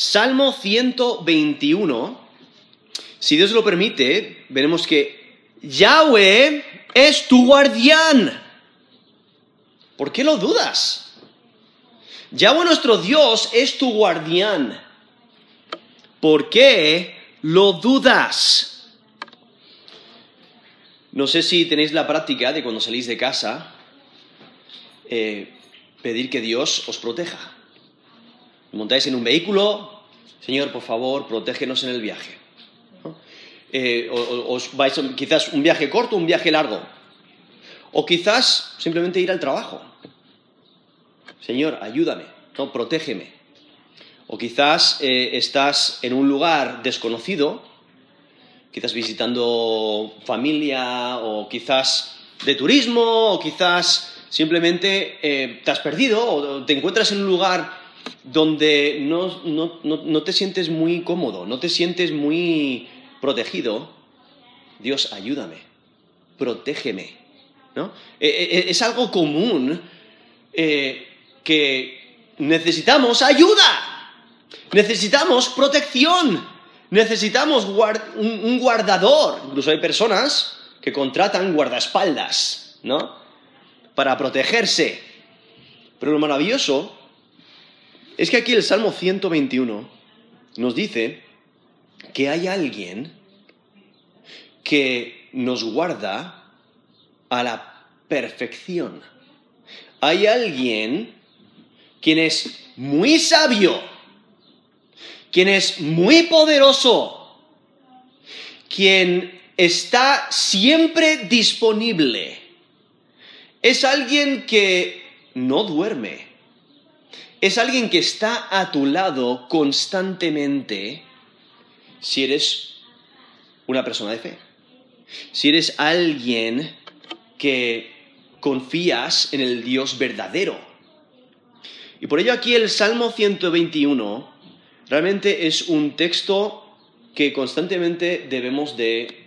Salmo 121, si Dios lo permite, veremos que Yahweh es tu guardián. ¿Por qué lo dudas? Yahweh nuestro Dios es tu guardián. ¿Por qué lo dudas? No sé si tenéis la práctica de cuando salís de casa, eh, pedir que Dios os proteja. Montáis en un vehículo, Señor, por favor, protégenos en el viaje. Eh, o, os vais quizás un viaje corto, un viaje largo. O quizás simplemente ir al trabajo. Señor, ayúdame, no, protégeme. O quizás eh, estás en un lugar desconocido, quizás visitando familia, o quizás de turismo, o quizás simplemente eh, te has perdido, o te encuentras en un lugar donde no, no, te sientes muy cómodo, no te sientes muy protegido, Dios, ayúdame, protégeme. ¿no? E, e, e, es algo común eh, que necesitamos ayuda, necesitamos protección, necesitamos un, guardador. Incluso hay personas que contratan guardaespaldas, ¿no? Para protegerse. Pero lo maravilloso es que aquí el Salmo 121 nos dice que hay alguien que nos guarda a la perfección. Hay alguien quien es muy sabio, quien es muy poderoso, quien está siempre disponible. Es alguien que no duerme. Es alguien que está a tu lado constantemente si eres una persona de fe. Si eres alguien que confías en el Dios verdadero. Y por ello aquí el Salmo 121 realmente es un texto que constantemente debemos de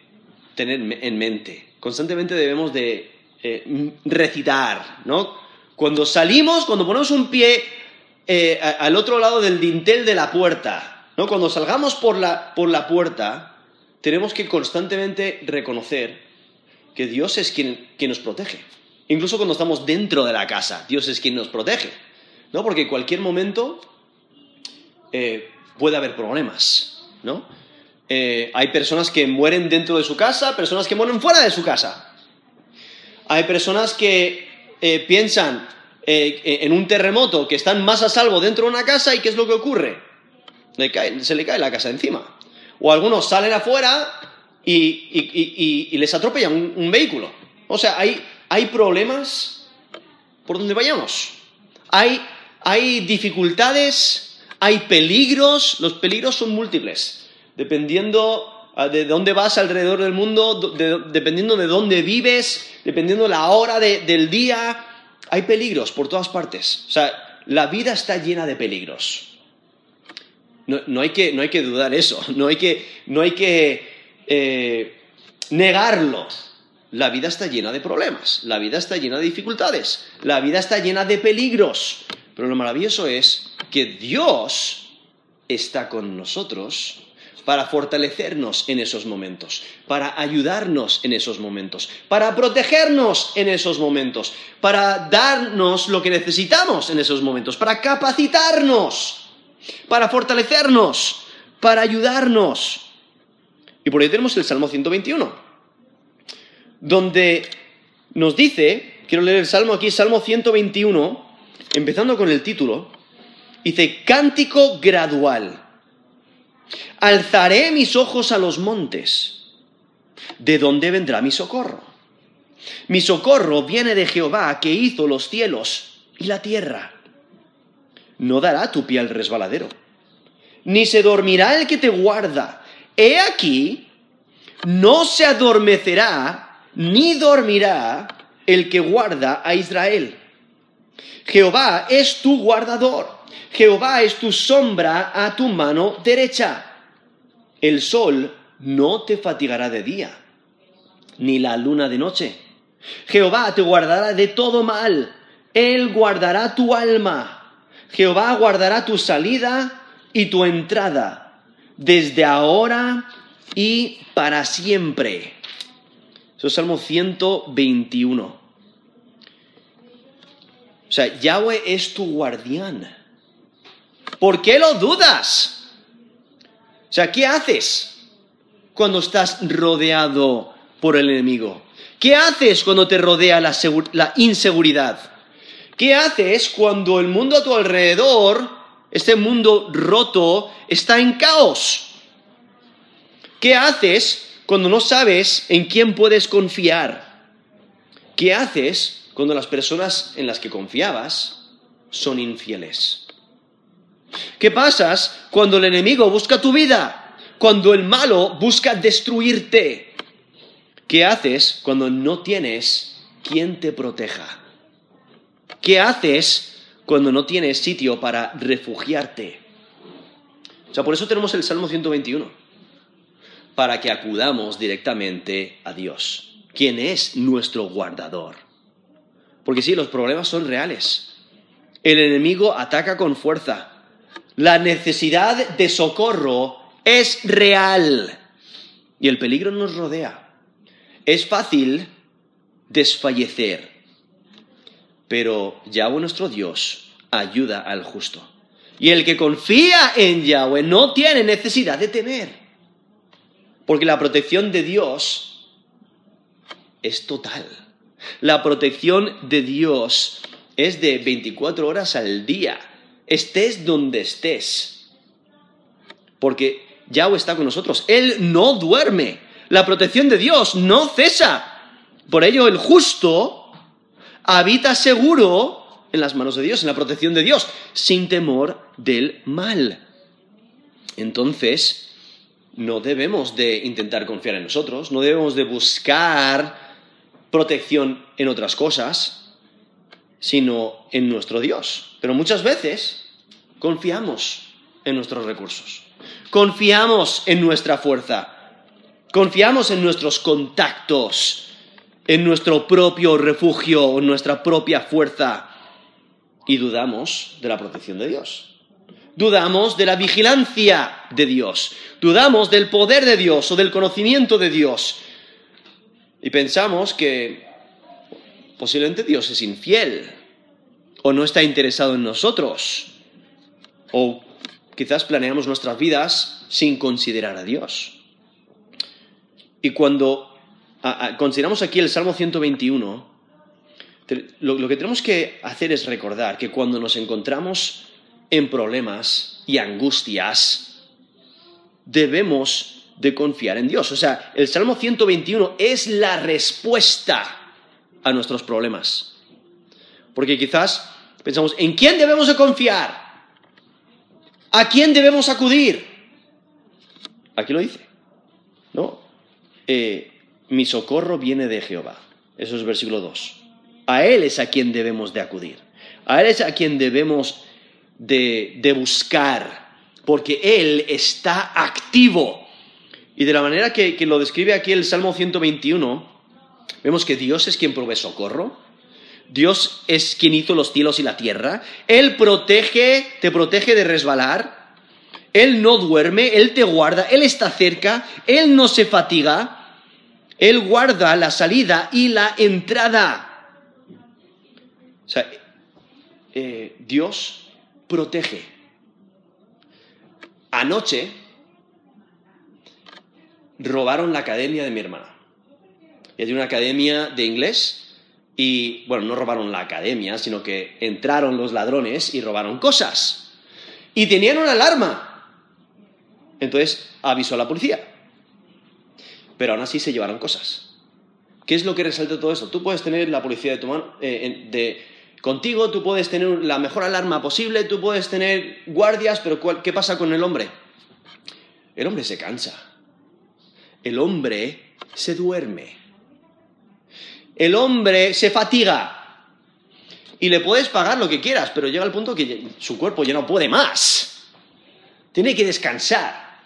tener en mente, constantemente debemos de eh, recitar, ¿no? Cuando salimos, cuando ponemos un pie eh, al otro lado del dintel de la puerta, ¿no? Cuando salgamos por la, por la puerta, tenemos que constantemente reconocer que Dios es quien, quien nos protege. Incluso cuando estamos dentro de la casa, Dios es quien nos protege. ¿no? Porque en cualquier momento eh, puede haber problemas, ¿no? Eh, hay personas que mueren dentro de su casa, personas que mueren fuera de su casa. Hay personas que piensan en un terremoto que están más a salvo dentro de una casa y ¿qué es lo que ocurre? se le cae la casa encima. O algunos salen afuera y, les atropellan un, un, vehículo. O sea, hay, hay problemas por donde vayamos. Hay hay dificultades, hay peligros, los peligros son múltiples, dependiendo ah, de dónde vas alrededor del mundo, dependiendo de dónde vives, dependiendo de la hora del día, hay peligros por todas partes. O sea, la vida está llena de peligros. No, hay, que, no hay, que, dudar eso, no hay que, no hay que eh, negarlo. La vida está llena de problemas, la vida está llena de dificultades, la vida está llena de peligros. Pero lo maravilloso es que Dios está con nosotros para fortalecernos en esos momentos, para ayudarnos en esos momentos, para protegernos en esos momentos, para darnos lo que necesitamos en esos momentos, para capacitarnos, para fortalecernos, para ayudarnos. Y por ahí tenemos el Salmo 121, donde nos dice, quiero leer el Salmo aquí, Salmo 121, empezando con el título, dice, cántico gradual. Alzaré mis ojos a los montes. ¿De dónde vendrá mi socorro? Mi socorro viene de Jehová que hizo los cielos y la tierra. No dará tu pie al resbaladero, ni se dormirá el que te guarda. He aquí, no se adormecerá, ni dormirá el que guarda a Israel. Jehová es tu guardador. Jehová es tu sombra a tu mano derecha. El sol no te fatigará de día, ni la luna de noche. Jehová te guardará de todo mal. Él guardará tu alma. Jehová guardará tu salida y tu entrada desde ahora y para siempre. Eso es Salmo 121. O sea, Yahweh es tu guardián. ¿Por qué lo dudas? O sea, ¿qué haces cuando estás rodeado por el enemigo? ¿Qué haces cuando te rodea la, la inseguridad? ¿Qué haces cuando el mundo a tu alrededor, este mundo roto, está en caos? ¿Qué haces cuando no sabes en quién puedes confiar? ¿Qué haces cuando las personas en las que confiabas son infieles? ¿Qué pasas cuando el enemigo busca tu vida? Cuando el malo busca destruirte. ¿Qué haces cuando no tienes quien te proteja? ¿Qué haces cuando no tienes sitio para refugiarte? O sea, por eso tenemos el Salmo 121 para que acudamos directamente a Dios, quien es nuestro guardador. Porque sí, los problemas son reales. El enemigo ataca con fuerza. La necesidad de socorro es real. Y el peligro nos rodea. Es fácil desfallecer. Pero Yahweh nuestro Dios ayuda al justo. Y el que confía en Yahweh no tiene necesidad de temer. Porque la protección de Dios es total. La protección de Dios es de 24 horas al día. Estés donde estés. Porque Yahweh está con nosotros. Él no duerme. La protección de Dios no cesa. Por ello el justo habita seguro en las manos de Dios, en la protección de Dios, sin temor del mal. Entonces, no debemos de intentar confiar en nosotros, no debemos de buscar protección en otras cosas, sino en nuestro Dios. Pero muchas veces confiamos en nuestros recursos, confiamos en nuestra fuerza, confiamos en nuestros contactos, en nuestro propio refugio, en nuestra propia fuerza, y dudamos de la protección de Dios. Dudamos de la vigilancia de Dios, dudamos del poder de Dios o del conocimiento de Dios. Y pensamos que posiblemente Dios es infiel o no está interesado en nosotros. O quizás planeamos nuestras vidas sin considerar a Dios. Y cuando consideramos aquí el Salmo 121, lo que tenemos que hacer es recordar que cuando nos encontramos en problemas y angustias, debemos de confiar en Dios. O sea, el Salmo 121 es la respuesta a nuestros problemas. Porque quizás pensamos, ¿en quién debemos de confiar? ¿A quién debemos acudir? Aquí lo dice, ¿no? Eh, mi socorro viene de Jehová. Eso es versículo 2. A Él es a quien debemos de acudir. A Él es a quien debemos de, buscar, porque Él está activo. Y de la manera que, que, lo describe aquí el Salmo 121, vemos que Dios es quien provee socorro, Dios es quien hizo los cielos y la tierra, Él protege, te protege de resbalar, Él no duerme, Él te guarda, Él está cerca, Él no se fatiga, Él guarda la salida y la entrada. O sea, eh, Dios protege. Anoche robaron la academia de mi hermana. Ella tiene una academia de inglés y, bueno, no robaron la academia, sino que entraron los ladrones y robaron cosas. Y tenían una alarma. Entonces avisó a la policía. Pero aún así se llevaron cosas. ¿Qué es lo que resalta todo eso? Tú puedes tener la policía de tu mano, eh, de, Contigo tú puedes tener la mejor alarma posible, tú puedes tener guardias, pero ¿qué pasa con el hombre? El hombre se cansa. El hombre se duerme. El hombre se fatiga. Y le puedes pagar lo que quieras, pero llega el punto que su cuerpo ya no puede más. Tiene que descansar.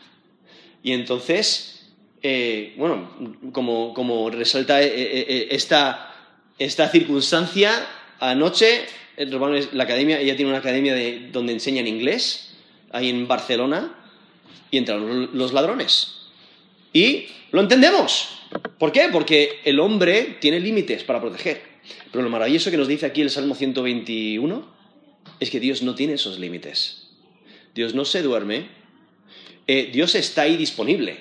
Y entonces, eh, bueno, como, resalta eh, eh, esta, esta circunstancia, anoche la academia, ella tiene una academia donde enseñan inglés ahí en Barcelona y entraron los ladrones. Y lo entendemos. ¿Por qué? Porque el hombre tiene límites para proteger. Pero lo maravilloso que nos dice aquí el Salmo 121 es que Dios no tiene esos límites. Dios no se duerme. Eh, Dios está ahí disponible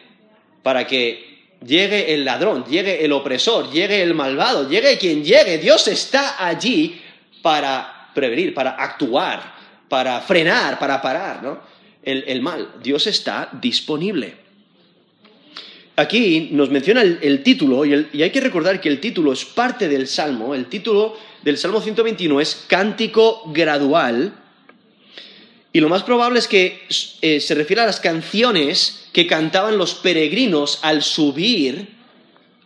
para que llegue el ladrón, llegue el opresor, llegue el malvado, llegue quien llegue. Dios está allí para prevenir, para actuar, para frenar, para parar ¿no? el, mal. Dios está disponible. Aquí nos menciona el, título y, hay que recordar que el título es parte del Salmo. El título del Salmo 121 es Cántico Gradual. Y lo más probable es que eh, se refiere a las canciones que cantaban los peregrinos al subir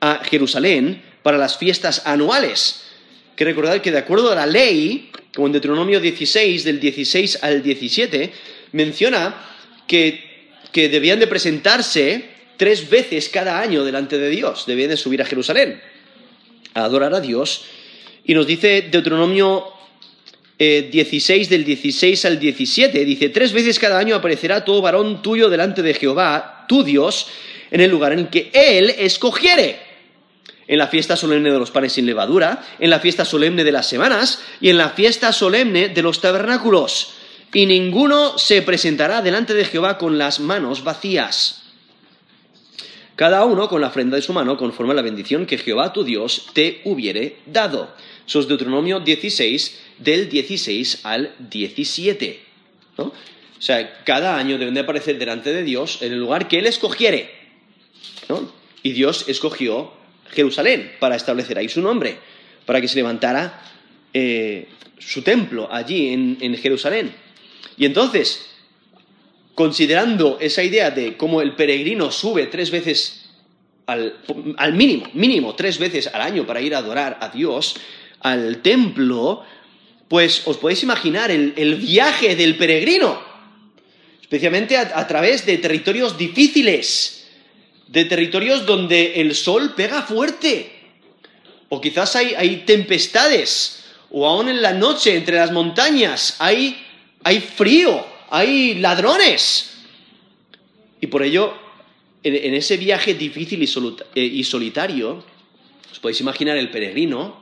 a Jerusalén para las fiestas anuales. Que recordar que de acuerdo a la ley, como en Deuteronomio 16, del 16 al 17, menciona que, que debían de presentarse tres veces cada año delante de Dios, debían de subir a Jerusalén a adorar a Dios y nos dice Deuteronomio 16 eh, del 16 al 17, dice, tres veces cada año aparecerá todo varón tuyo delante de Jehová, tu Dios, en el lugar en que Él escogiere. En la fiesta solemne de los panes sin levadura, en la fiesta solemne de las semanas y en la fiesta solemne de los tabernáculos. Y ninguno se presentará delante de Jehová con las manos vacías. Cada uno con la ofrenda de su mano, conforme a la bendición que Jehová tu Dios te hubiere dado. Eso es Deuteronomio 16, del 16 al 17. ¿no? O sea, cada año deben de aparecer delante de Dios en el lugar que Él escogiere. ¿no? Y Dios escogió Jerusalén para establecer ahí su nombre, para que se levantara eh, su templo allí en, Jerusalén. Y entonces, considerando esa idea de cómo el peregrino sube tres veces al, mínimo, mínimo tres veces al año para ir a adorar a Dios, al templo, pues os podéis imaginar el, viaje del peregrino, especialmente a, través de territorios difíciles, de territorios donde el sol pega fuerte, o quizás hay, hay tempestades, o aún en la noche entre las montañas hay, hay frío, hay ladrones. Y por ello, en, ese viaje difícil y, y solitario, os podéis imaginar el peregrino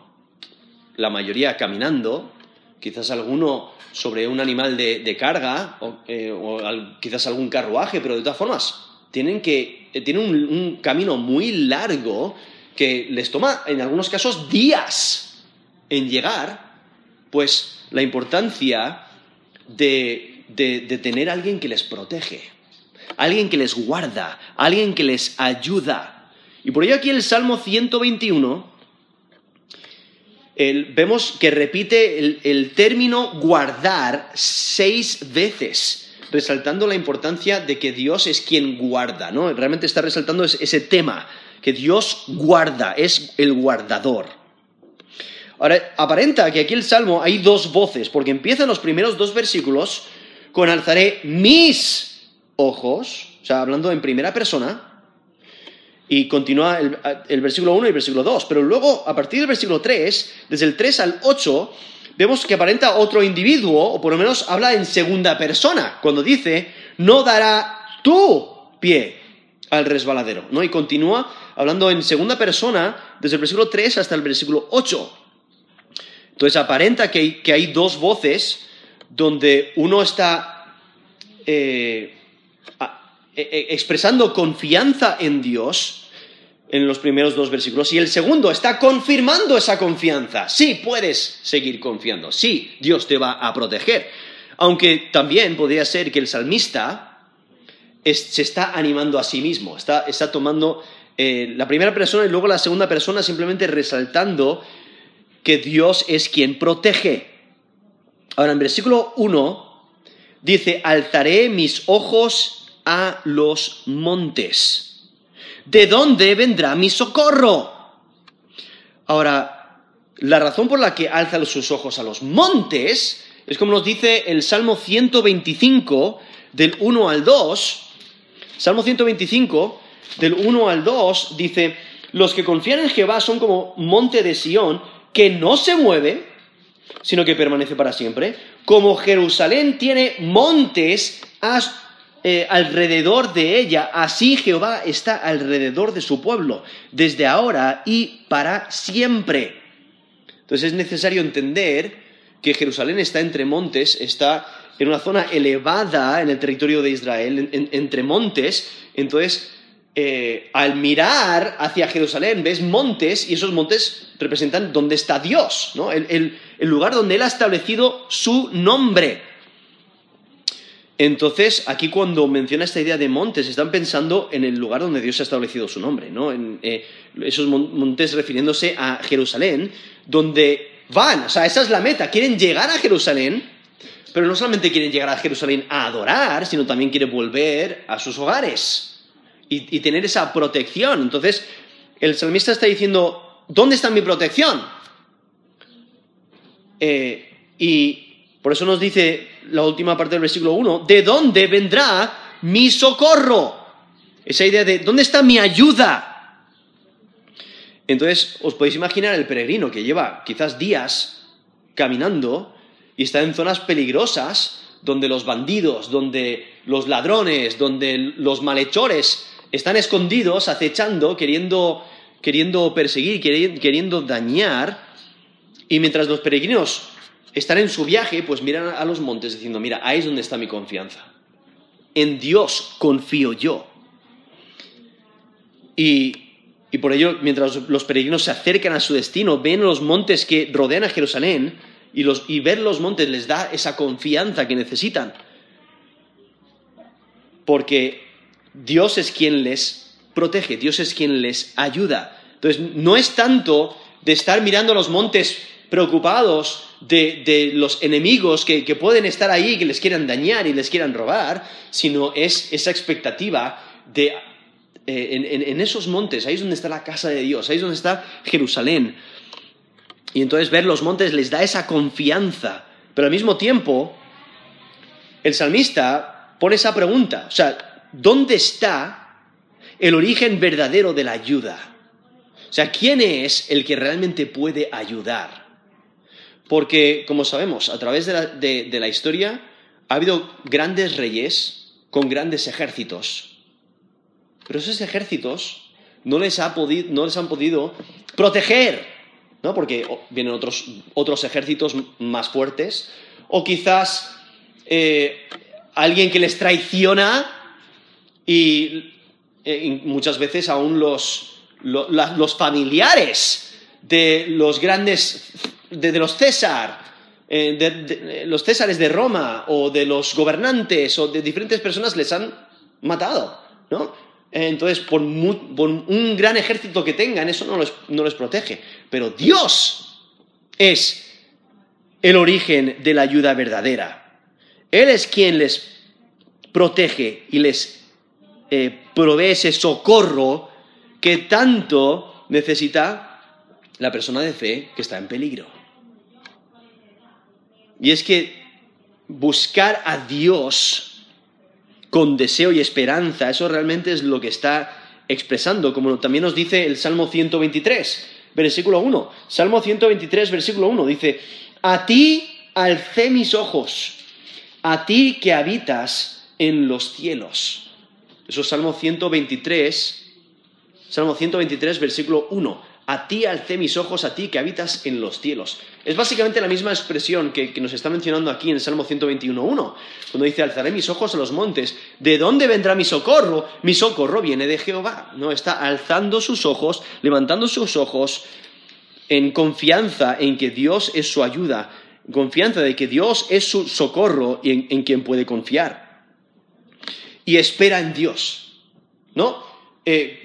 la mayoría caminando, quizás alguno sobre un animal de, carga o, eh, quizás algún carruaje, pero de todas formas tienen, que, eh, tienen un, camino muy largo que les toma en algunos casos días en llegar, pues la importancia de, de tener a alguien que les protege, alguien que les guarda, alguien que les ayuda. Y por ello aquí el Salmo 121 vemos que repite el, término guardar seis veces, resaltando la importancia de que Dios es quien guarda, ¿no? Realmente está resaltando ese tema, que Dios guarda, es el guardador. Ahora, aparenta que aquí el Salmo hay dos voces, porque empiezan los primeros dos versículos con alzaré mis ojos, o sea, hablando en primera persona, y continúa el, versículo 1 y el versículo 2. Pero luego, a partir del versículo 3, desde el 3 al 8, vemos que aparenta otro individuo, o por lo menos habla en segunda persona, cuando dice, no dará tu pie al resbaladero. ¿no? Y continúa hablando en segunda persona, desde el versículo 3 hasta el versículo 8. Entonces aparenta que hay, dos voces donde uno está eh, e, e, expresando confianza en Dios en los primeros dos versículos y el segundo está confirmando esa confianza. Sí, puedes seguir confiando, sí, Dios te va a proteger. Aunque también podría ser que el salmista se está animando a sí mismo, está, tomando eh, la primera persona y luego la segunda persona simplemente resaltando que Dios es quien protege. Ahora, en versículo 1 dice, alzaré mis ojos a los montes. ¿De dónde vendrá mi socorro? Ahora, la razón por la que alza sus ojos a los montes es como nos dice el Salmo 125 del 1 al 2. Salmo 125 del 1 al 2 dice, los que confían en Jehová son como monte de Sión que no se mueve, sino que permanece para siempre como Jerusalén tiene montes eh, alrededor de ella, así Jehová está alrededor de su pueblo, desde ahora y para siempre. Entonces es necesario entender que Jerusalén está entre montes, está en una zona elevada en el territorio de Israel, entre montes, entonces eh, al mirar hacia Jerusalén ves montes y esos montes representan dónde está Dios, ¿no? el, lugar donde Él ha establecido su nombre. Entonces, aquí cuando menciona esta idea de montes, están pensando en el lugar donde Dios ha establecido su nombre, ¿no? En, eh, esos montes refiriéndose a Jerusalén, donde van, o sea, esa es la meta, quieren llegar a Jerusalén, pero no solamente quieren llegar a Jerusalén a adorar, sino también quieren volver a sus hogares y, tener esa protección. Entonces, el salmista está diciendo, ¿dónde está mi protección? Eh, y por eso nos dice la última parte del versículo 1, ¿de dónde vendrá mi socorro? Esa idea de, ¿dónde está mi ayuda? Entonces, os podéis imaginar el peregrino que lleva quizás días caminando y está en zonas peligrosas, donde los bandidos, donde los ladrones, donde los malhechores están escondidos, acechando, queriendo, queriendo perseguir, queriendo, dañar, y mientras los peregrinos están en su viaje, pues miran a los montes diciendo, mira, ahí es donde está mi confianza. En Dios confío yo. Y, y, por ello, mientras los peregrinos se acercan a su destino, ven los montes que rodean a Jerusalén y, los, y ver los montes les da esa confianza que necesitan. Porque Dios es quien les protege, Dios es quien les ayuda. Entonces, no es tanto de estar mirando los montes preocupados de, los enemigos que, pueden estar ahí, que les quieran dañar y les quieran robar, sino es esa expectativa de eh, en, en, esos montes, ahí es donde está la casa de Dios, ahí es donde está Jerusalén. Y entonces ver los montes les da esa confianza, pero al mismo tiempo el salmista pone esa pregunta, o sea, ¿dónde está el origen verdadero de la ayuda? O sea, ¿quién es el que realmente puede ayudar? Porque, como sabemos, a través de la, historia ha habido grandes reyes con grandes ejércitos. Pero esos ejércitos no les, han podido proteger, ¿no? Porque vienen otros, ejércitos más fuertes. O quizás eh, alguien que les traiciona y, eh, muchas veces aún los, familiares de los grandes, de, los César, eh, los Césares de Roma o de los gobernantes o de diferentes personas les han matado, ¿no? Entonces, por, un gran ejército que tengan, eso no les, no les protege. Pero Dios es el origen de la ayuda verdadera. Él es quien les protege y les eh, provee ese socorro que tanto necesita la persona de fe que está en peligro. Y es que buscar a Dios con deseo y esperanza, eso realmente es lo que está expresando, como también nos dice el Salmo 123, versículo 1. Salmo 123, versículo 1, dice, a ti alcé mis ojos, a ti que habitas en los cielos. Eso es Salmo 123, Salmo 123, versículo 1. A ti alcé mis ojos, a ti que habitas en los cielos. Es básicamente la misma expresión que, nos está mencionando aquí en el Salmo 121.1, cuando dice, alzaré mis ojos a los montes. ¿De dónde vendrá mi socorro? Mi socorro viene de Jehová. ¿no? Está alzando sus ojos, levantando sus ojos en confianza en que Dios es su ayuda, confianza de que Dios es su socorro y en quien puede confiar y espera en Dios. ¿No? Eh,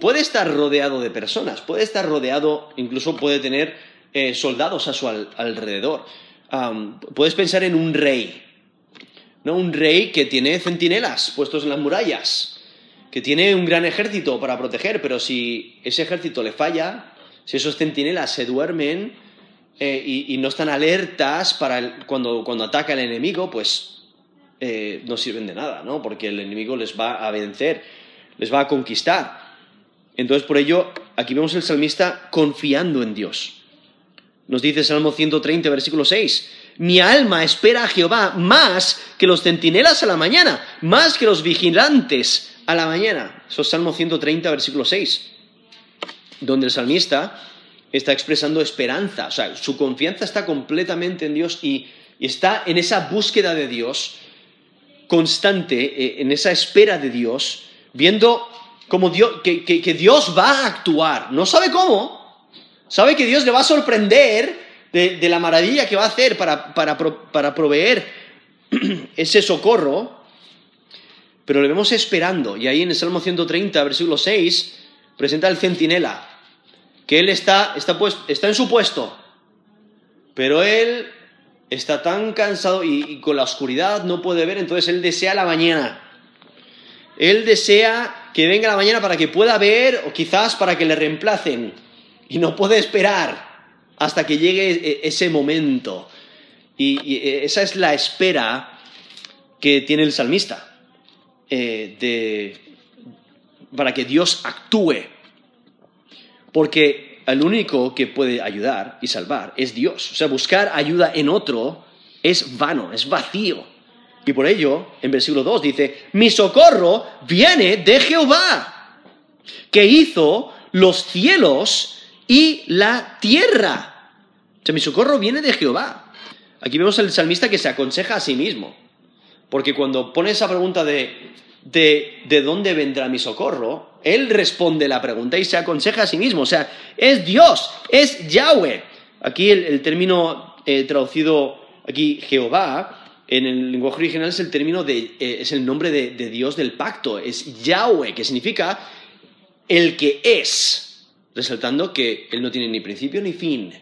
puede estar rodeado de personas, puede estar rodeado, incluso puede tener eh, soldados a su alrededor. puedes pensar en un rey, ¿no? Un rey que tiene centinelas puestos en las murallas, que tiene un gran ejército para proteger, pero si ese ejército le falla, si esos centinelas se duermen eh, y, no están alertas para cuando, cuando ataca el enemigo, pues eh, no sirven de nada, ¿no? Porque el enemigo les va a vencer, les va a conquistar. Entonces, por ello, aquí vemos el salmista confiando en Dios. Nos dice Salmo 130, versículo 6, mi alma espera a Jehová más que los centinelas a la mañana, más que los vigilantes a la mañana. Eso es Salmo 130, versículo 6, donde el salmista está expresando esperanza, o sea, su confianza está completamente en Dios y, está en esa búsqueda de Dios constante, eh, en esa espera de Dios, viendo Dios, que, Dios va a actuar. No sabe cómo, sabe que Dios le va a sorprender de, la maravilla que va a hacer para, para proveer ese socorro, pero le vemos esperando. Y ahí en el Salmo 130, versículo 6, presenta el centinela, que él está, está, está en su puesto, pero él está tan cansado y, con la oscuridad no puede ver, entonces él desea la mañana. Él desea que venga la mañana para que pueda ver o quizás para que le reemplacen. Y no puede esperar hasta que llegue e, ese momento. Y, e, esa es la espera que tiene el salmista eh, para que Dios actúe porque el único que puede ayudar y salvar es Dios. O sea, buscar ayuda en otro es vano, es vacío. Y por ello, en versículo 2 dice, mi socorro viene de Jehová, que hizo los cielos y la tierra. O sea, mi socorro viene de Jehová. Aquí vemos al salmista que se aconseja a sí mismo. Porque cuando pone esa pregunta de, de dónde vendrá mi socorro, él responde la pregunta y se aconseja a sí mismo. O sea, es Dios, es Yahweh. Aquí el, término eh, traducido aquí Jehová, en el lenguaje original es el término de, eh, es el nombre de, Dios del pacto, es Yahweh, que significa el que es, resaltando que Él no tiene ni principio ni fin.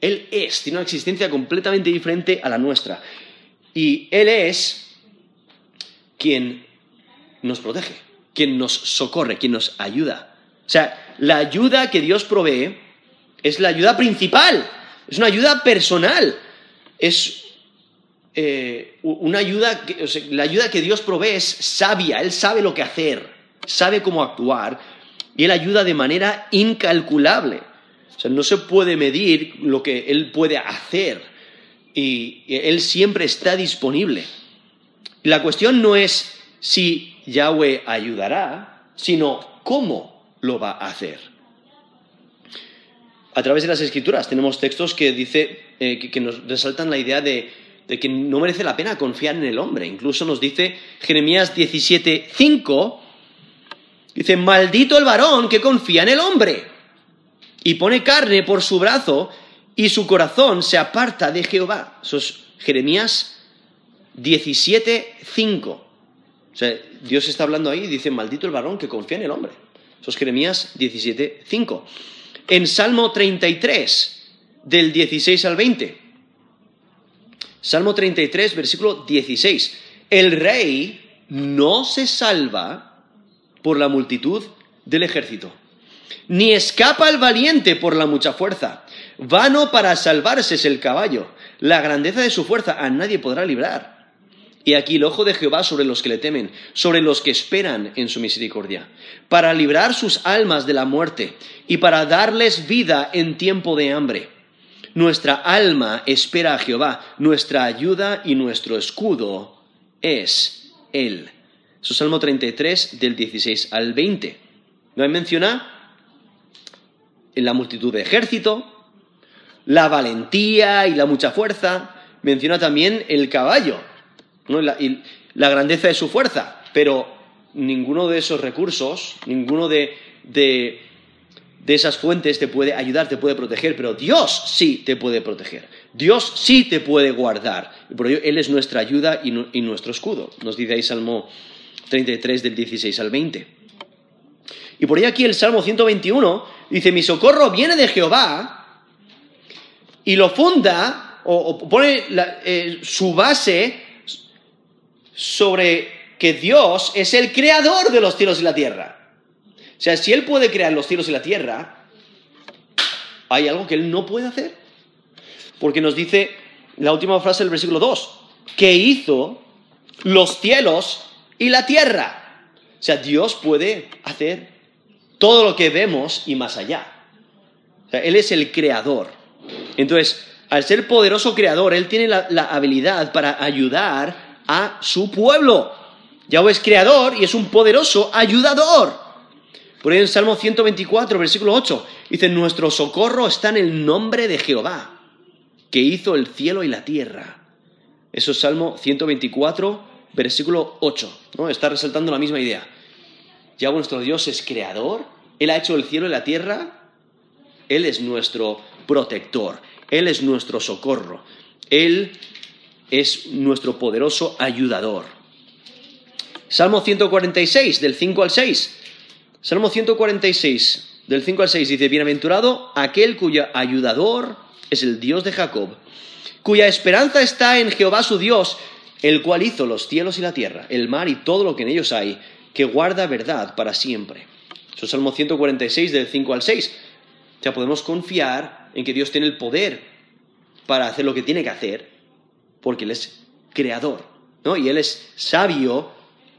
Él es, tiene una existencia completamente diferente a la nuestra. Y Él es quien nos protege quien nos socorre, quien nos ayuda. O sea, la ayuda que Dios provee es la ayuda principal, es una ayuda personal, es eh, una ayuda, la ayuda que Dios provee es sabia, Él sabe lo que hacer, sabe cómo actuar y Él ayuda de manera incalculable. O sea, no se puede medir lo que Él puede hacer y Él siempre está disponible. La cuestión no es si Yahweh ayudará, sino cómo lo va a hacer. A través de las escrituras tenemos textos que, dice, eh, que, nos resaltan la idea de, que no merece la pena confiar en el hombre. Incluso nos dice Jeremías 17:5, dice, maldito el varón que confía en el hombre y pone carne por su brazo y su corazón se aparta de Jehová. Eso es Jeremías 17:5. O sea, Dios está hablando ahí y dice, maldito el varón que confía en el hombre. Eso es Jeremías 17, 5. En Salmo 33, del 16 al 20. Salmo 33, versículo 16. El rey no se salva por la multitud del ejército, ni escapa el valiente por la mucha fuerza. Vano para salvarse es el caballo. La grandeza de su fuerza a nadie podrá librar. Y aquí el ojo de Jehová sobre los que le temen, sobre los que esperan en su misericordia, para librar sus almas de la muerte y para darles vida en tiempo de hambre. Nuestra alma espera a Jehová, nuestra ayuda y nuestro escudo es Él. Es Salmo 33 del 16 al 20. ¿No hay menciona en la multitud de ejército, la valentía y la mucha fuerza. Menciona también el caballo, la, y la grandeza de su fuerza, pero ninguno de esos recursos, ninguno de, de, esas fuentes te puede ayudar, te puede proteger, pero Dios sí te puede proteger, Dios sí te puede guardar, por ello Él es nuestra ayuda y, y nuestro escudo, nos dice ahí Salmo 33 del 16 al 20. Y por ello aquí el Salmo 121 dice, mi socorro viene de Jehová y lo funda o, pone eh, su base sobre que Dios es el creador de los cielos y la tierra. O sea, si Él puede crear los cielos y la tierra, hay algo que Él no puede hacer. Porque nos dice la última frase del versículo 2, que hizo los cielos y la tierra. O sea, Dios puede hacer todo lo que vemos y más allá. O sea, Él es el creador. Entonces, al ser poderoso creador, Él tiene la, la habilidad para ayudar a su pueblo. Yahweh es creador y es un poderoso ayudador. Por ahí en Salmo 124, versículo 8, dice, nuestro socorro está en el nombre de Jehová, que hizo el cielo y la tierra. Eso es Salmo 124, versículo 8. ¿no? Está resaltando la misma idea. Ya nuestro Dios es creador, Él ha hecho el cielo y la tierra, Él es nuestro protector, Él es nuestro socorro, Él es nuestro poderoso ayudador. Salmo 146, del 5 al 6. Salmo 146, del 5 al 6, dice, Bienaventurado aquel cuyo ayudador es el Dios de Jacob, cuya esperanza está en Jehová su Dios, el cual hizo los cielos y la tierra, el mar y todo lo que en ellos hay, que guarda verdad para siempre. Eso es Salmo 146 del 5 al 6. Ya podemos confiar en que Dios tiene el poder para hacer lo que tiene que hacer, porque Él es creador, ¿no? Y Él es sabio,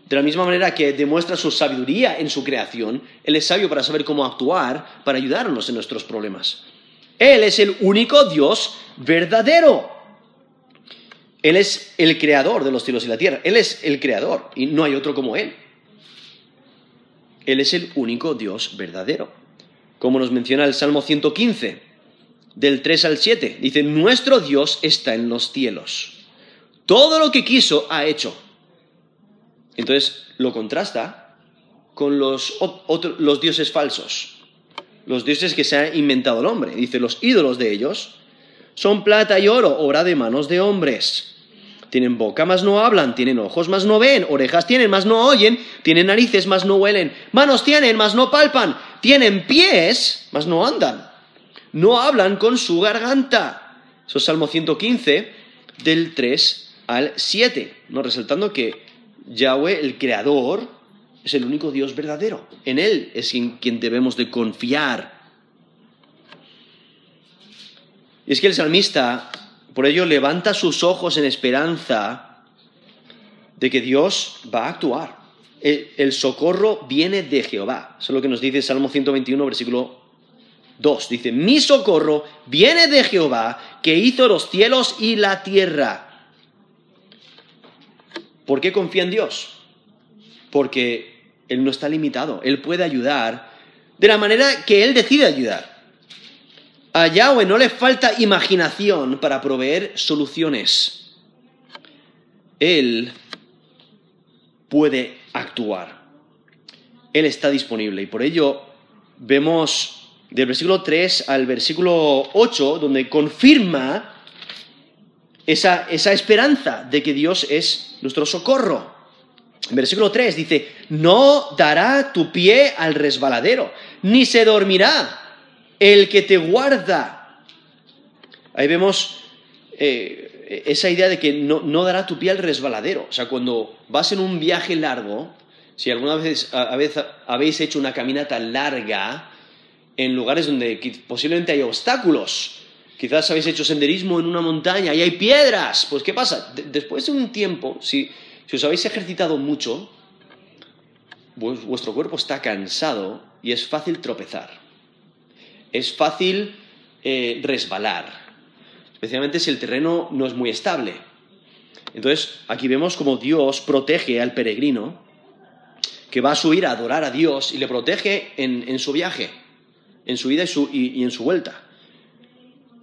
de la misma manera que demuestra su sabiduría en su creación, Él es sabio para saber cómo actuar, para ayudarnos en nuestros problemas. Él es el único Dios verdadero. Él es el creador de los cielos y la tierra. Él es el creador y no hay otro como Él. Él es el único Dios verdadero. Como nos menciona el Salmo 115, del 3 al 7, dice, nuestro Dios está en los cielos. Todo lo que quiso ha hecho. Entonces lo contrasta con los, los dioses falsos, los dioses que se ha inventado el hombre. Dice, los ídolos de ellos son plata y oro, obra de manos de hombres. Tienen boca, mas no hablan, tienen ojos, mas no ven, orejas tienen, mas no oyen, tienen narices, mas no huelen, manos tienen, mas no palpan, tienen pies, mas no andan, no hablan con su garganta. Eso es Salmo 115, del 3 al 7, ¿no? resaltando que Yahweh, el creador, es el único Dios verdadero. En Él es en quien debemos de confiar. Y es que el salmista por ello levanta sus ojos en esperanza de que Dios va a actuar. El, socorro viene de Jehová. Eso es lo que nos dice Salmo 121, versículo 2. Dice, mi socorro viene de Jehová, que hizo los cielos y la tierra. ¿Por qué confía en Dios? Porque Él no está limitado. Él puede ayudar de la manera que Él decide ayudar. A Yahweh no le falta imaginación para proveer soluciones. Él puede actuar. Él está disponible y por ello vemos del versículo 3 al versículo 8 donde confirma esa, esa esperanza de que Dios es nuestro socorro. Versículo 3 dice, no dará tu pie al resbaladero, ni se dormirá el que te guarda. Ahí vemos eh, esa idea de que no, dará tu pie al resbaladero. O sea, cuando vas en un viaje largo, si alguna vez, habéis hecho una caminata larga en lugares donde posiblemente hay obstáculos, quizás habéis hecho senderismo en una montaña y hay piedras, pues ¿qué pasa? después de un tiempo, si, os habéis ejercitado mucho, vuestro cuerpo está cansado y es fácil tropezar. Es fácil eh, resbalar, especialmente si el terreno no es muy estable. Entonces, aquí vemos como Dios protege al peregrino que va a subir a adorar a Dios y le protege en, su viaje, en su ida y, en su vuelta.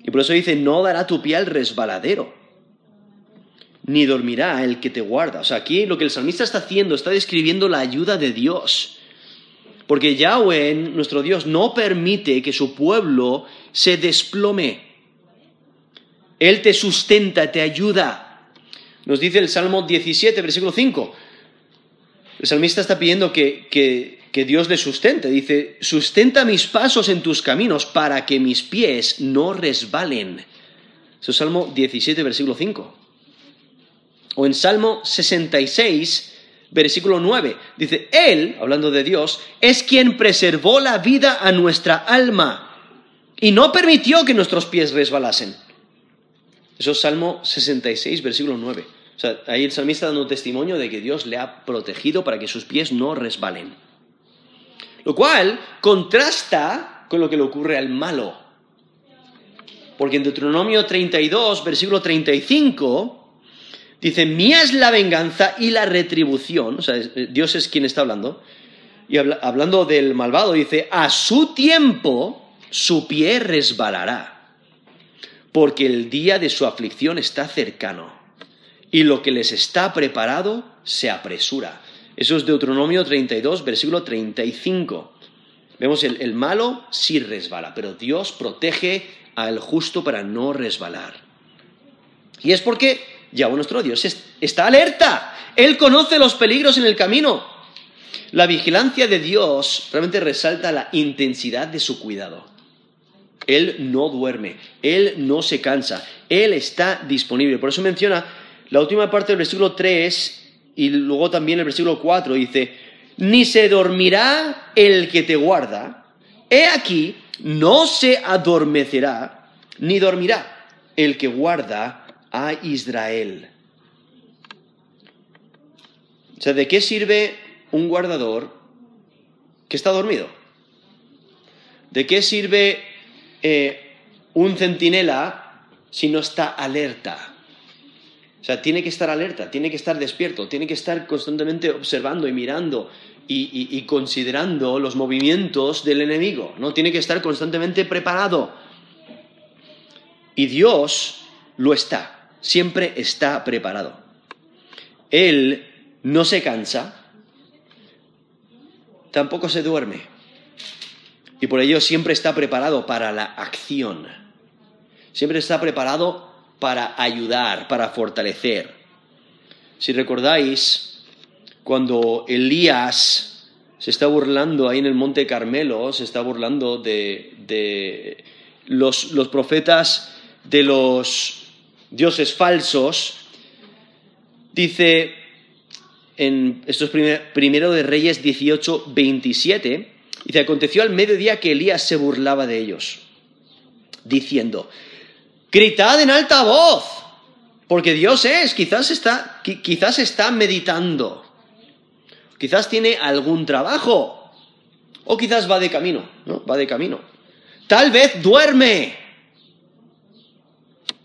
Y por eso dice, no dará tu pie al resbaladero, ni dormirá el que te guarda. O sea, aquí lo que el salmista está haciendo, está describiendo la ayuda de Dios porque Yahweh, nuestro Dios, no permite que su pueblo se desplome. Él te sustenta, te ayuda. Nos dice el Salmo 17, versículo 5. El salmista está pidiendo que, que Dios le sustente. Dice, sustenta mis pasos en tus caminos para que mis pies no resbalen. Eso es Salmo 17, versículo 5. O en Salmo 66, versículo 9. Dice, Él, hablando de Dios, es quien preservó la vida a nuestra alma y no permitió que nuestros pies resbalasen. Eso es Salmo 66, versículo 9. O sea, ahí el salmista dando testimonio de que Dios le ha protegido para que sus pies no resbalen. Lo cual contrasta con lo que le ocurre al malo. Porque en Deuteronomio 32, versículo 35, dice, mía es la venganza y la retribución, o sea, eh, Dios es quien está hablando, y hablando del malvado, dice, a su tiempo su pie resbalará, porque el día de su aflicción está cercano, y lo que les está preparado se apresura. Eso es Deuteronomio 32, versículo 35. Vemos el, el malo sí resbala, pero Dios protege al justo para no resbalar. Y es porque Yahweh nuestro Dios está alerta. Él conoce los peligros en el camino. La vigilancia de Dios realmente resalta la intensidad de su cuidado. Él no duerme, Él no se cansa, Él está disponible. Por eso menciona la última parte del versículo 3 y luego también el versículo 4 dice, ni se dormirá el que te guarda. He aquí, no se adormecerá, ni dormirá el que guarda a Israel. O sea, ¿de qué sirve un guardador que está dormido? ¿De qué sirve eh, un centinela si no está alerta? O sea, tiene que estar alerta, tiene que estar despierto, tiene que estar constantemente observando y mirando y, considerando los movimientos del enemigo, ¿no? Tiene que estar constantemente preparado. Y Dios lo está, siempre está preparado. Él no se cansa, tampoco se duerme. Y por ello siempre está preparado para la acción. Siempre está preparado para ayudar, para fortalecer. Si recordáis, cuando Elías se está burlando ahí en el monte Carmelo, se está burlando de, los, profetas de los dioses falsos, dice en estos primero de Reyes 18, 27, dice, aconteció al mediodía que Elías se burlaba de ellos, diciendo, Gritad en alta voz, porque Dios es, quizás está, quizás está meditando, quizás tiene algún trabajo, o quizás va de camino, ¿no? Va de camino. Tal vez duerme.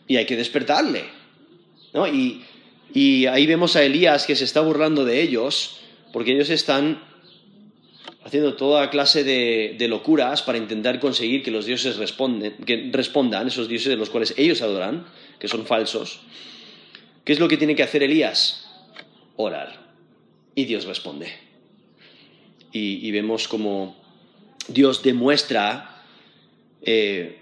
Y hay que despertarle. ¿no? Y, y ahí vemos a Elías que se está burlando de ellos, porque ellos están haciendo toda clase de, locuras para intentar conseguir que los dioses que respondan, esos dioses de los cuales ellos adoran, que son falsos. ¿Qué es lo que tiene que hacer Elías? Orar. Y Dios responde. Y, vemos como Dios demuestra eh,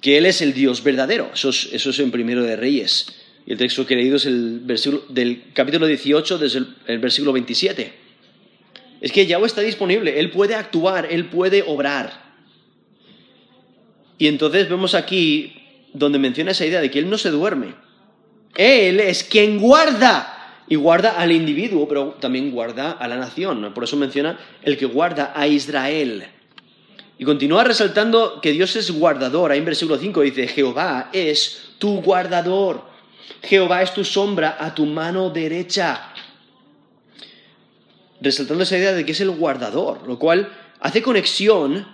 que Él es el Dios verdadero. Eso es, en primero de Reyes. Y el texto que he leído es el versículo del capítulo 18, desde el versículo 27. Es que Yahweh está disponible, Él puede actuar, Él puede obrar. Y entonces vemos aquí donde menciona esa idea de que Él no se duerme. Él es quien guarda y guarda al individuo, pero también guarda a la nación. Por eso menciona el que guarda a Israel. Y continúa resaltando que Dios es guardador. Ahí en versículo 5 dice, Jehová es tu guardador. Jehová es tu sombra a tu mano derecha resaltando esa idea de que es el guardador, lo cual hace conexión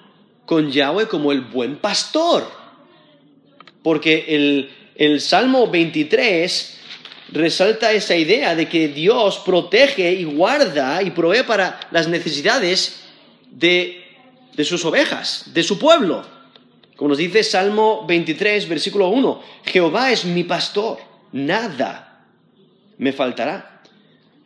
con Yahweh como el buen pastor. Porque el, el Salmo 23 resalta esa idea de que Dios protege y guarda y provee para las necesidades de, de sus ovejas, de su pueblo. Como nos dice Salmo 23, versículo 1, Jehová es mi pastor, nada me faltará.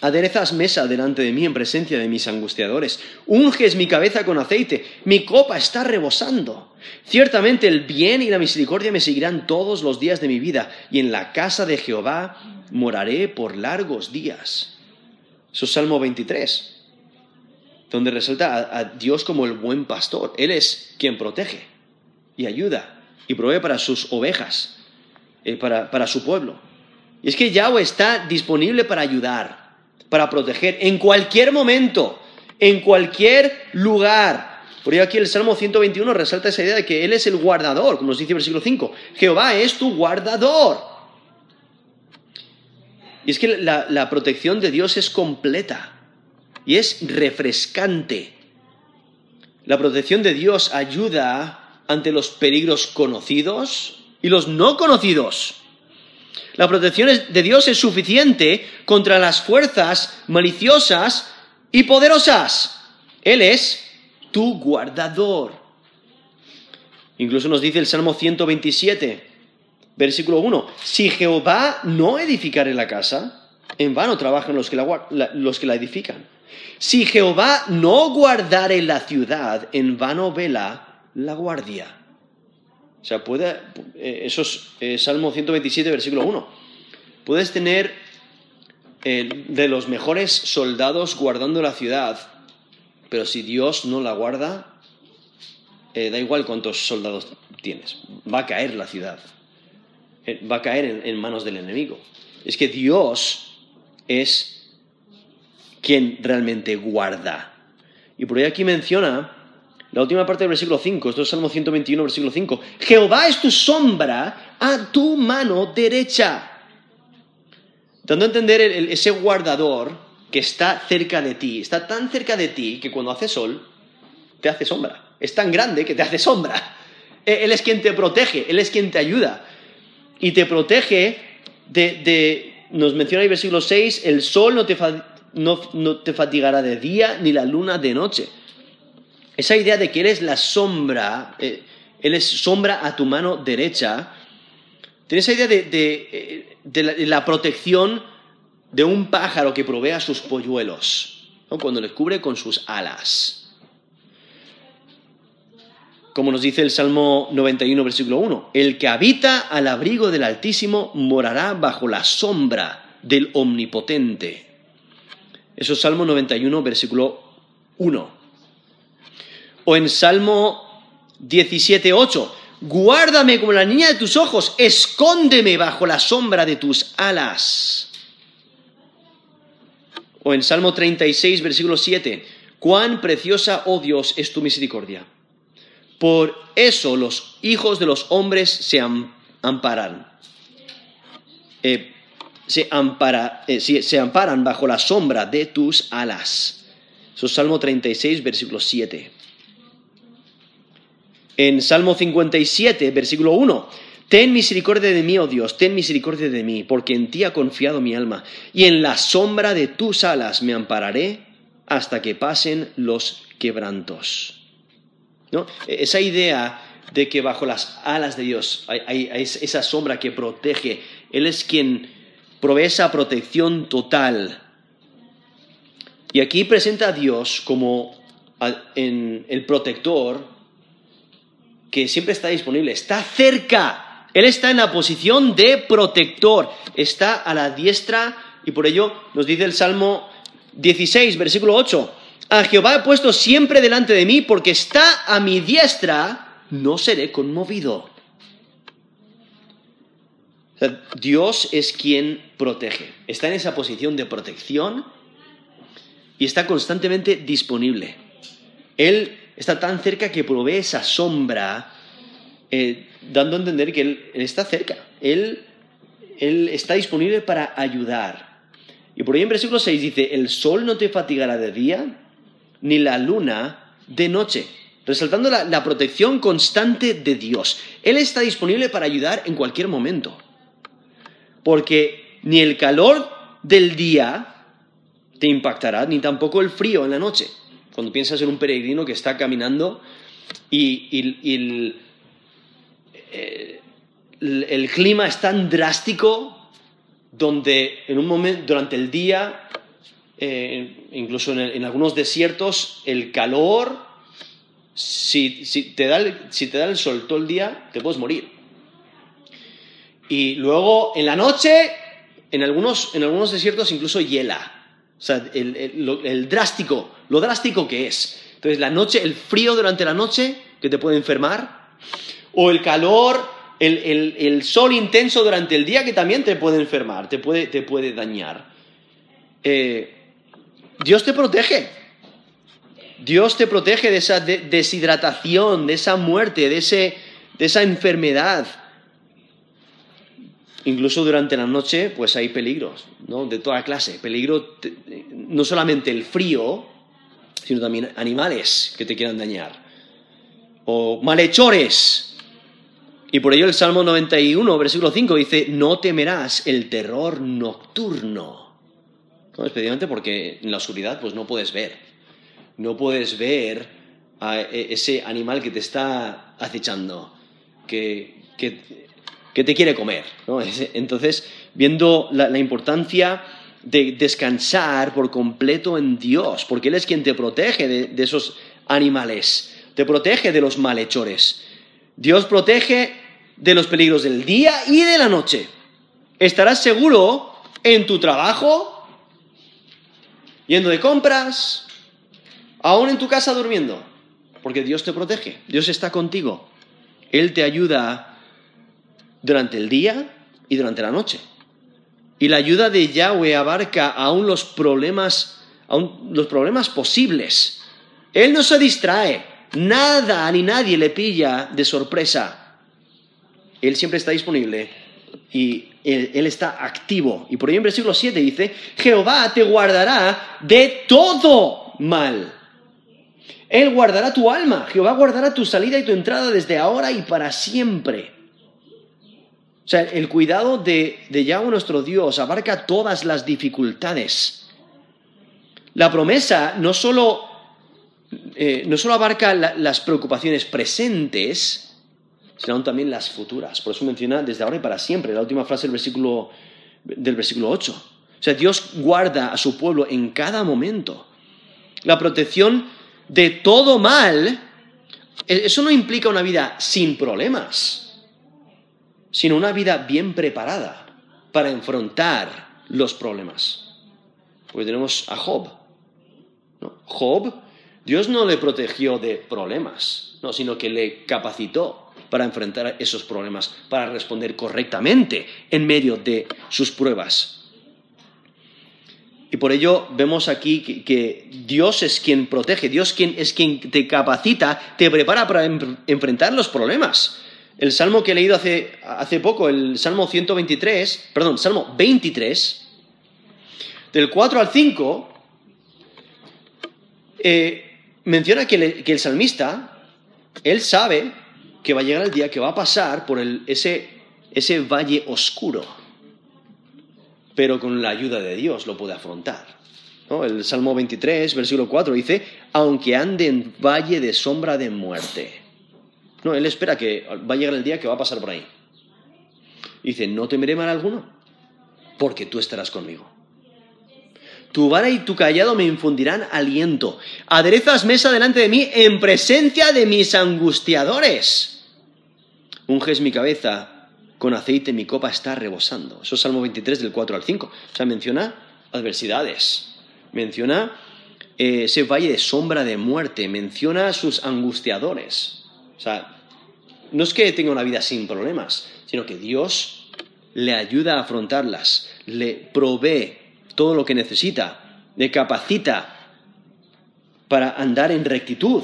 Aderezas mesa delante de mí en presencia de mis angustiadores. Unges mi cabeza con aceite. Mi copa está rebosando. Ciertamente el bien y la misericordia me seguirán todos los días de mi vida, y en la casa de Jehová moraré por largos días. Eso es Salmo 23, donde resalta a, Dios como el buen pastor. Él es quien protege y ayuda y provee para sus ovejas, eh, para, para su pueblo. Y es que Yahweh está disponible para ayudar para proteger en cualquier momento, en cualquier lugar. Por ello aquí el Salmo 121 resalta esa idea de que Él es el guardador, como nos dice el versículo 5. Jehová es tu guardador. Y es que la, la protección de Dios es completa y es refrescante. La protección de Dios ayuda ante los peligros conocidos y los no conocidos. La protección de Dios es suficiente contra las fuerzas maliciosas y poderosas. Él es tu guardador. Incluso nos dice el Salmo 127, versículo 1, si Jehová no edificare la casa, en vano trabajan los que la, los que la edifican. Si Jehová no guardare la ciudad, en vano vela la guardia. O sea, puede, eh, eso es eh, Salmo 127, versículo 1. Puedes tener eh, de los mejores soldados guardando la ciudad, pero si Dios no la guarda, da igual cuántos soldados tienes, va a caer la ciudad, va a caer en manos del enemigo. Es que Dios es quien realmente guarda. Y por ahí aquí menciona la última parte del versículo 5, esto es Salmo 121, versículo 5. Jehová es tu sombra a tu mano derecha. Dando a entender ese guardador que está cerca de ti, está tan cerca de ti que cuando hace sol, te hace sombra. Es tan grande que te hace sombra. E, él es quien te protege, Él es quien te ayuda. Y te protege de, nos menciona el versículo 6, el sol no te, no te fatigará de día ni la luna de noche. Esa idea de que Él es la sombra, eh, Él sombra a tu mano derecha, tiene esa idea de, eh, la, protección de un pájaro que provee a sus polluelos, cuando les cubre con sus alas. Como nos dice el Salmo 91, versículo 1, el que habita al abrigo del Altísimo morará bajo la sombra del Omnipotente. Eso es Salmo 91, versículo 1. O en Salmo 17.8, guárdame como la niña de tus ojos, escóndeme bajo la sombra de tus alas. O en Salmo 36, versículo 7, cuán preciosa, oh Dios, es tu misericordia. Por eso los hijos de los hombres se amparan. Eh, se, eh, se amparan bajo la sombra de tus alas. Eso es Salmo 36, versículo 7 en Salmo 57, versículo 1. Ten misericordia de mí, oh Dios, ten misericordia de mí, porque en ti ha confiado mi alma, y en la sombra de tus alas me ampararé hasta que pasen los quebrantos. ¿No? Esa idea de que bajo las alas de Dios hay, esa sombra que protege, Él es quien provee esa protección total. Y aquí presenta a Dios como el protector que siempre está disponible, está cerca. Él está en la posición de protector, está a la diestra y por ello nos dice el Salmo 16, versículo 8, a Jehová he puesto siempre delante de mí porque está a mi diestra, no seré conmovido. Dios es quien protege, está en esa posición de protección y está constantemente disponible. Él está tan cerca que provee esa sombra, eh, dando a entender que él, está cerca. Él, él, está disponible para ayudar. Y por ahí en versículo 6 dice, el sol no te fatigará de día, ni la luna de noche. Resaltando la, la protección constante de Dios. Él está disponible para ayudar en cualquier momento. Porque ni el calor del día te impactará, ni tampoco el frío en la noche cuando piensas en un peregrino que está caminando y, eh, el, clima es tan drástico donde en un momento, durante el día, eh, incluso en, algunos desiertos, el calor, si, te da el, si te da el sol todo el día, te puedes morir. Y luego en la noche, en algunos, en algunos desiertos incluso hiela. O sea, el, drástico, lo drástico que es. Entonces, la noche, el frío durante la noche, que te puede enfermar, o el calor, el, sol intenso durante el día, que también te puede enfermar, te puede, te puede dañar. Eh, Dios te protege. Dios te protege de esa deshidratación, de esa muerte, de, ese, de esa enfermedad. Incluso durante la noche, pues hay peligros, ¿no? De toda clase. Peligro, no solamente el frío, sino también animales que te quieran dañar. O malhechores. Y por ello el Salmo 91, versículo 5 dice, no temerás el terror nocturno. Especialmente porque en la oscuridad pues no puedes ver. No puedes ver a e, ese animal que te está acechando, que, que, te quiere comer. Entonces, viendo la, importancia de descansar por completo en Dios, porque Él es quien te protege de, esos animales, te protege de los malhechores. Dios protege de los peligros del día y de la noche. Estarás seguro en tu trabajo, yendo de compras, aún en tu casa durmiendo, porque Dios te protege, Dios está contigo. Él te ayuda durante el día y durante la noche. Y la ayuda de Yahweh abarca aún los problemas, aún los problemas posibles. Él no se distrae, nada ni nadie le pilla de sorpresa. Él siempre está disponible y él, está activo. Y por ahí en versículo 7 dice, Jehová te guardará de todo mal. Él guardará tu alma, Jehová guardará tu salida y tu entrada desde ahora y para siempre. O sea, el cuidado de, de Yahweh nuestro Dios abarca todas las dificultades. La promesa no solo, eh, no solo abarca las preocupaciones presentes, sino también las futuras. Por eso menciona desde ahora y para siempre, la última frase del versículo, del versículo 8. O sea, Dios guarda a su pueblo en cada momento. La protección de todo mal, e-, eso no implica una vida sin problemas, sino una vida bien preparada para enfrentar los problemas. Porque tenemos a Job. Job, Dios no le protegió de problemas, no, sino que le capacitó para enfrentar esos problemas, para responder correctamente en medio de sus pruebas. Y por ello vemos aquí que, Dios es quien protege, Dios es quien te capacita, te prepara para enfrentar los problemas. El salmo que he leído hace, poco, el salmo 123, perdón, salmo 23, del 4 al 5, eh, menciona que, el salmista, él sabe que va a llegar el día que va a pasar por ese valle oscuro pero con la ayuda de Dios lo puede afrontar. El Salmo 23, versículo 4 dice, aunque ande en valle de sombra de muerte. No, él espera que va a llegar el día que va a pasar por ahí. Dice, no temeré mal alguno, porque tú estarás conmigo. Tu vara y tu callado me infundirán aliento. Aderezas mesa delante de mí en presencia de mis angustiadores. Unges mi cabeza con aceite mi copa está rebosando. Eso es Salmo 23 del 4 al 5. O sea, menciona adversidades, menciona eh, ese valle de sombra de muerte, menciona sus angustiadores. O sea, no es que tenga una vida sin problemas, sino que Dios le ayuda a afrontarlas, le provee todo lo que necesita, le capacita para andar en rectitud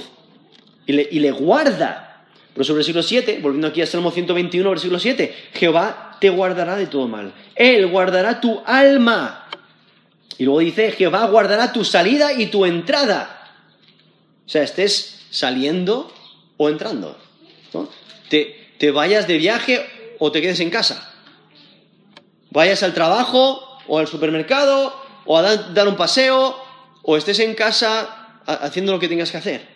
y le, y le guarda pero sobre el versículo 7, volviendo aquí al Salmo 121, versículo 7, Jehová te guardará de todo mal. Él guardará tu alma. Y luego dice, Jehová guardará tu salida y tu entrada. O sea, estés saliendo o entrando. Te, vayas de viaje o te quedes en casa. Vayas al trabajo o al supermercado o a dar un paseo o estés en casa haciendo lo que tengas que hacer.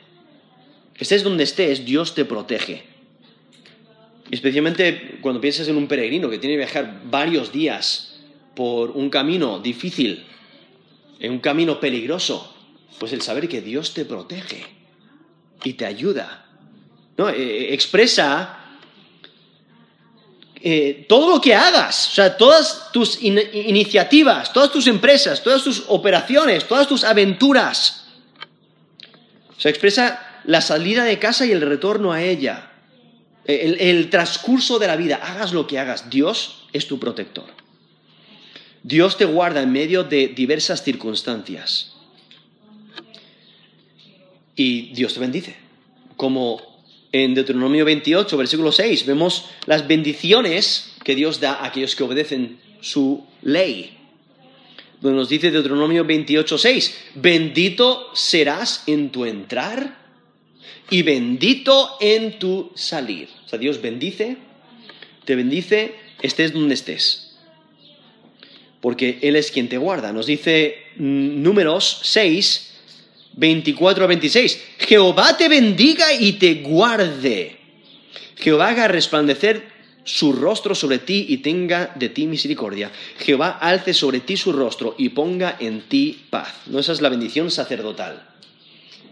Estés donde estés, Dios te protege. Especialmente cuando piensas en un peregrino que tiene que viajar varios días por un camino difícil, en un camino peligroso, pues el saber que Dios te protege y te ayuda. ¿No? Eh, eh, expresa eh, todo lo que hagas, o sea, todas tus iniciativas, todas tus empresas, todas tus operaciones, todas tus aventuras. O sea, expresa la salida de casa y el retorno a ella, el, transcurso de la vida, hagas lo que hagas, Dios es tu protector. Dios te guarda en medio de diversas circunstancias. y Dios te bendice. Como en Deuteronomio 28, versículo 6, vemos las bendiciones que Dios da a aquellos que obedecen su ley. Donde nos dice Deuteronomio 28, 6, bendito serás en tu entrar y bendito en tu salir. O sea, Dios bendice, te bendice, estés donde estés. Porque Él es quien te guarda. Nos dice mm, números 6, 24 a 26. Jehová te bendiga y te guarde. Jehová haga resplandecer su rostro sobre ti y tenga de ti misericordia. Jehová alce sobre ti su rostro y ponga en ti paz. No, esa es la bendición sacerdotal.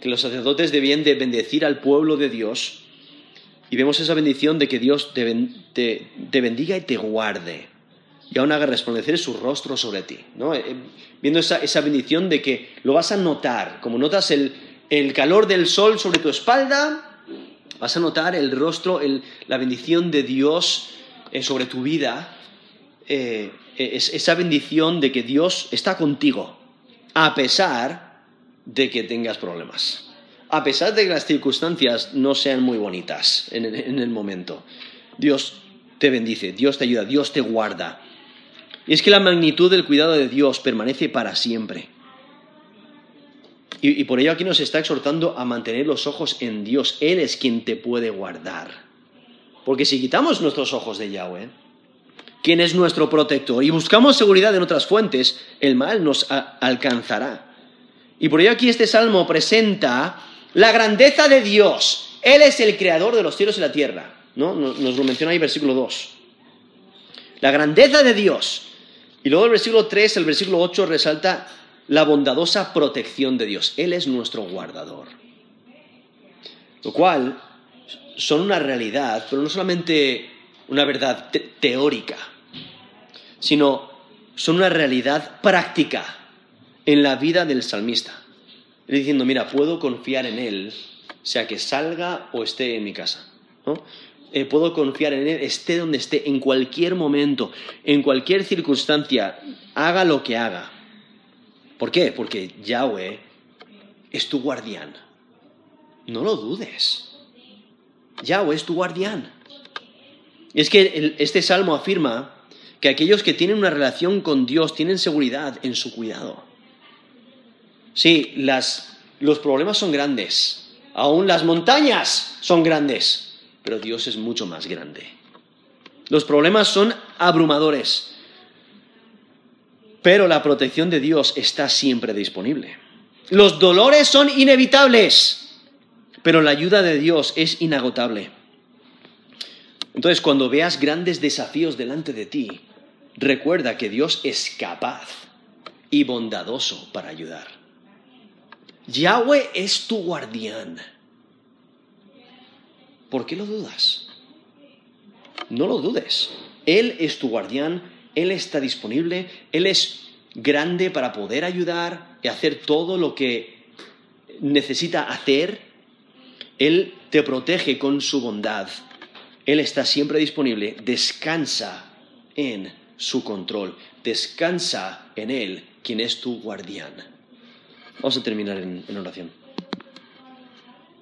Que los sacerdotes debían de bendecir al pueblo de Dios. Y vemos esa bendición de que Dios te, bendiga y te guarde. Y aún haga resplandecer su rostro sobre ti. ¿no? Eh, viendo esa, bendición de que lo vas a notar. Como notas el, el calor del sol sobre tu espalda, Vas a notar el rostro, la bendición de Dios eh, sobre tu vida, eh, esa bendición de que Dios está contigo, a pesar de que tengas problemas, a pesar de que las circunstancias no sean muy bonitas en el momento. Dios te bendice, Dios te ayuda, Dios te guarda. Y es que la magnitud del cuidado de Dios permanece para siempre. Y, por ello aquí nos está exhortando a mantener los ojos en Dios. Él es quien te puede guardar. Porque si quitamos nuestros ojos de Yahweh, quien es nuestro protector, y buscamos seguridad en otras fuentes, el mal nos alcanzará. Y por ello aquí este salmo presenta la grandeza de Dios. Él es el creador de los cielos y la tierra. ¿no? Nos, nos lo menciona ahí versículo 2. La grandeza de Dios. Y luego el versículo 3, el versículo 8 resalta la bondadosa protección de Dios. Él es nuestro guardador. Lo cual son una realidad, pero no solamente una verdad teórica, sino son una realidad práctica en la vida del salmista. Él diciendo, mira, puedo confiar en Él, sea que salga o esté en mi casa. Eh, puedo confiar en Él, esté donde esté, en cualquier momento, en cualquier circunstancia, haga lo que haga. ¿Por qué? Porque Yahweh es tu guardián. No lo dudes. Yahweh es tu guardián. Es que este salmo afirma que aquellos que tienen una relación con Dios tienen seguridad en su cuidado. Sí, los problemas son grandes, aún las montañas son grandes, pero Dios es mucho más grande. Los problemas son abrumadores, pero la protección de Dios está siempre disponible. Los dolores son inevitables, pero la ayuda de Dios es inagotable. Entonces, cuando veas grandes desafíos delante de ti, recuerda que Dios es capaz y bondadoso para ayudar. Yahweh es tu guardián. ¿Por qué lo dudas? No lo dudes. Él es tu guardián él está disponible, Él es grande para poder ayudar y hacer todo lo que necesita hacer. Él te protege con su bondad. Él está siempre disponible. Descansa en su control. Descansa en Él, quien es tu guardián. Vamos a terminar en, oración.